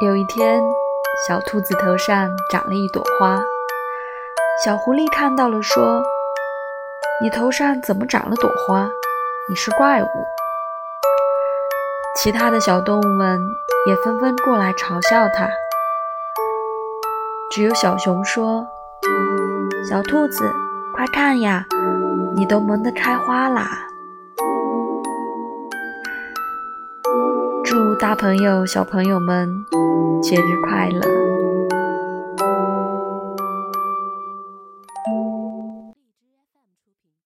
有一天，小兔子头上长了一朵花。小狐狸看到了，说：“你头上怎么长了朵花？你是怪物！”其他的小动物们也纷纷过来嘲笑它。只有小熊说：“小兔子，快看呀，你都萌得开花啦！”大朋友、小朋友们节日快乐！